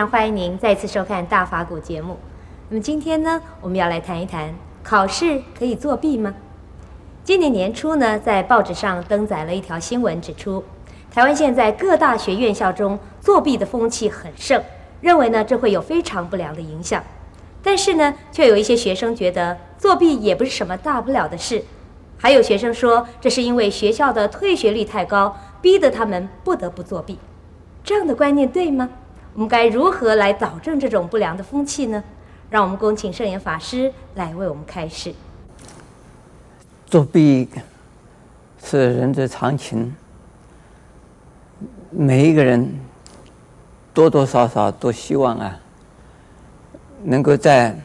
常欢迎您再次收看《大法古》节目。那么今天呢，我们要来谈一谈考试可以作弊吗？今年年初呢，在报纸上登载了一条新闻，指出台湾现在各大学院校中作弊的风气很盛，认为呢这会有非常不良的影响。但是呢，却有一些学生觉得作弊也不是什么大不了的事，还有学生说这是因为学校的退学率太高，逼得他们不得不作弊。这样的观念对吗？我们该如何来导正这种不良的风气呢？让我们恭请圣严法师来为我们开示。作弊是人之常情，每一个人多多少少都希望啊，能够在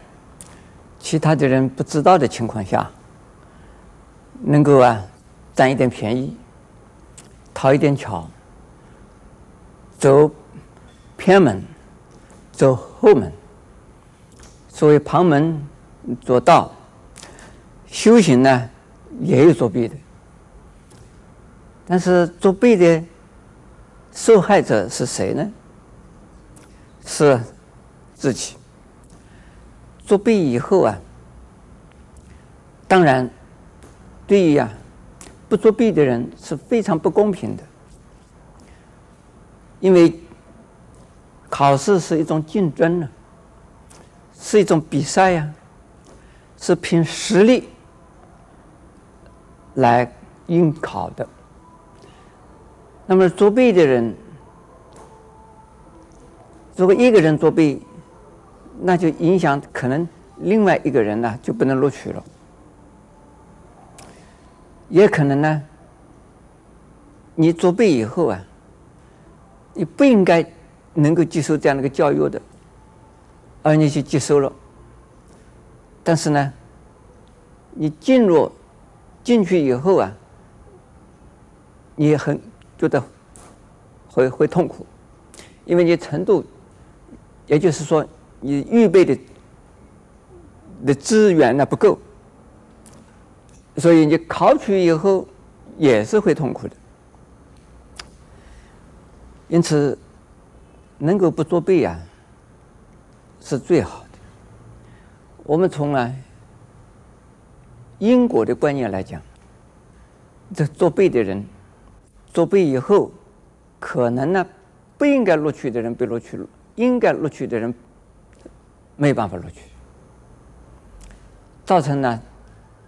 其他的人不知道的情况下，能够啊占一点便宜，讨一点巧。走偏门，走后门。所谓旁门左道，修行呢也有作弊的。但是作弊的受害者是谁呢？是自己。作弊以后啊，当然对于啊不作弊的人是非常不公平的。因为考试是一种竞争呢，是一种比赛呀，是凭实力来应考的。那么作弊的人，如果一个人作弊，那就影响可能另外一个人呢就不能录取了，也可能呢，你作弊以后啊。你不应该能够接受这样的一个教育的，而你去接受了。但是呢，你进入进去以后啊，你也很觉得会会痛苦，因为你程度，也就是说你预备的的资源呢不够，所以你考取以后也是会痛苦的。因此，能够不作弊啊，是最好的。我们从来因果的观念来讲，这作弊的人，作弊以后，可能呢不应该录取的人被录取了，应该录取的人没办法录取，造成了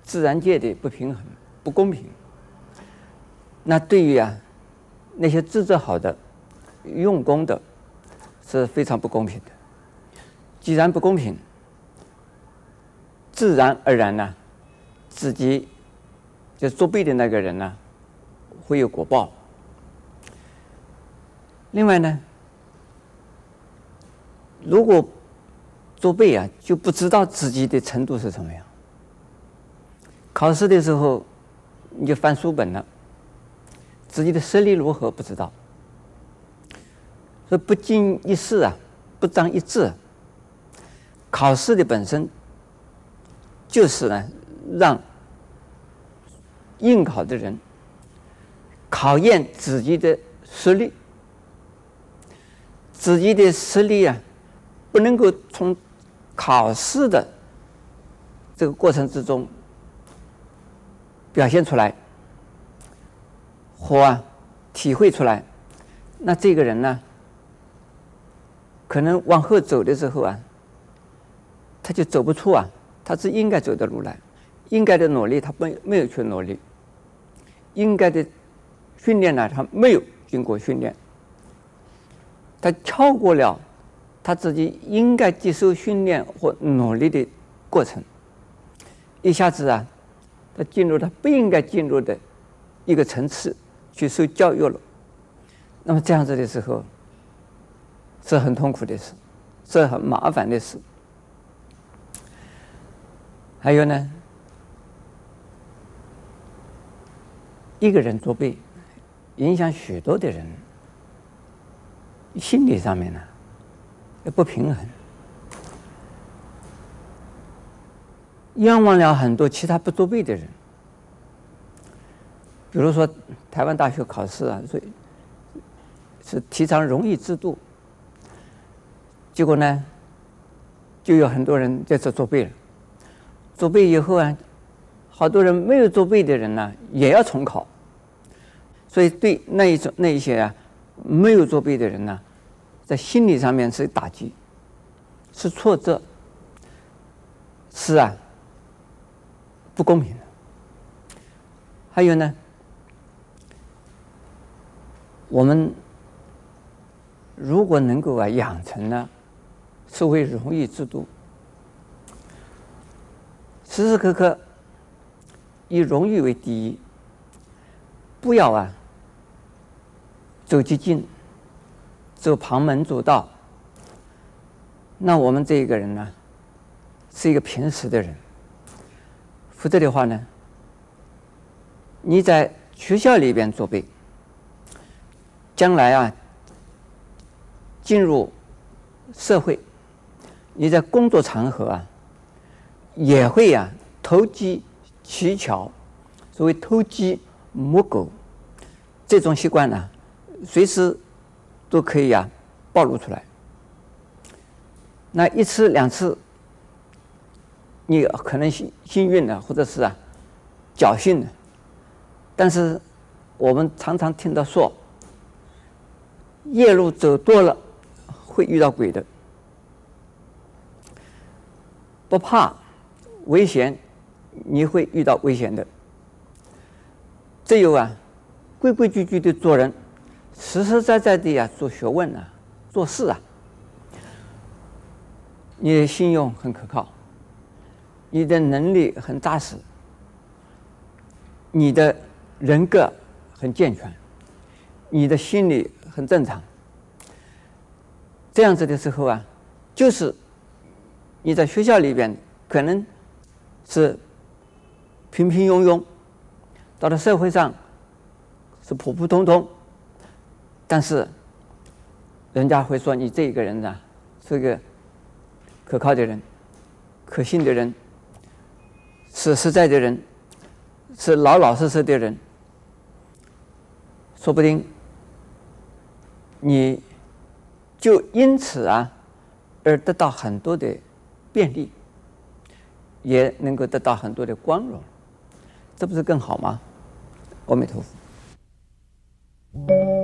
自然界的不平衡、不公平。那对于啊那些资质好的。用功的是非常不公平的。既然不公平，自然而然呢，自己就作弊的那个人呢，会有果报。另外呢，如果作弊啊，就不知道自己的程度是什么样。考试的时候，你就翻书本了，自己的实力如何不知道。所以不经一事啊，不长一智。考试的本身就是呢，让应考的人考验自己的实力，自己的实力啊，不能够从考试的这个过程之中表现出来，或啊体会出来，那这个人呢？可能往后走的时候啊，他就走不出啊，他是应该走的路来，应该的努力他没没有去努力，应该的训练呢他没有经过训练，他超过了他自己应该接受训练或努力的过程，一下子啊，他进入他不应该进入的一个层次去受教育了，那么这样子的时候。是很痛苦的事，是很麻烦的事。还有呢，一个人作弊，影响许多的人，心理上面呢，也不平衡，冤枉了很多其他不作弊的人。比如说，台湾大学考试啊，所以是提倡荣誉制度。结果呢，就有很多人在这作弊了。作弊以后啊，好多人没有作弊的人呢，也要重考。所以对那一种那一些啊，没有作弊的人呢，在心理上面是打击，是挫折，是啊，不公平的。还有呢，我们如果能够啊养成了社会荣誉制度，时时刻刻以荣誉为第一，不要啊走捷径，走旁门左道，那我们这一个人呢，是一个平时的人，否则的话呢，你在学校里边作弊，将来啊，进入社会，你在工作场合啊，也会呀、啊、投机取巧，所谓偷鸡摸狗，这种习惯呢，随时都可以呀、啊、暴露出来。那一次两次，你可能幸幸运的，或者是啊侥幸的。但是，我们常常听到说，夜路走多了会遇到鬼的，不怕危险，你会遇到危险的。只有啊，规规矩矩的做人，实实在在的呀做学问啊，做事啊，你的信用很可靠，你的能力很扎实，你的。人格很健全，你的心理很正常，这样子的时候啊，就是你在学校里边可能是平平庸庸，到了社会上是普普通通，但是人家会说你这个人呢是个可靠的人、可信的人、是实在的人、是老老实实的人。说不定，你就因此啊，而得到很多的便利，也能够得到很多的光荣，这不是更好吗？阿弥陀佛。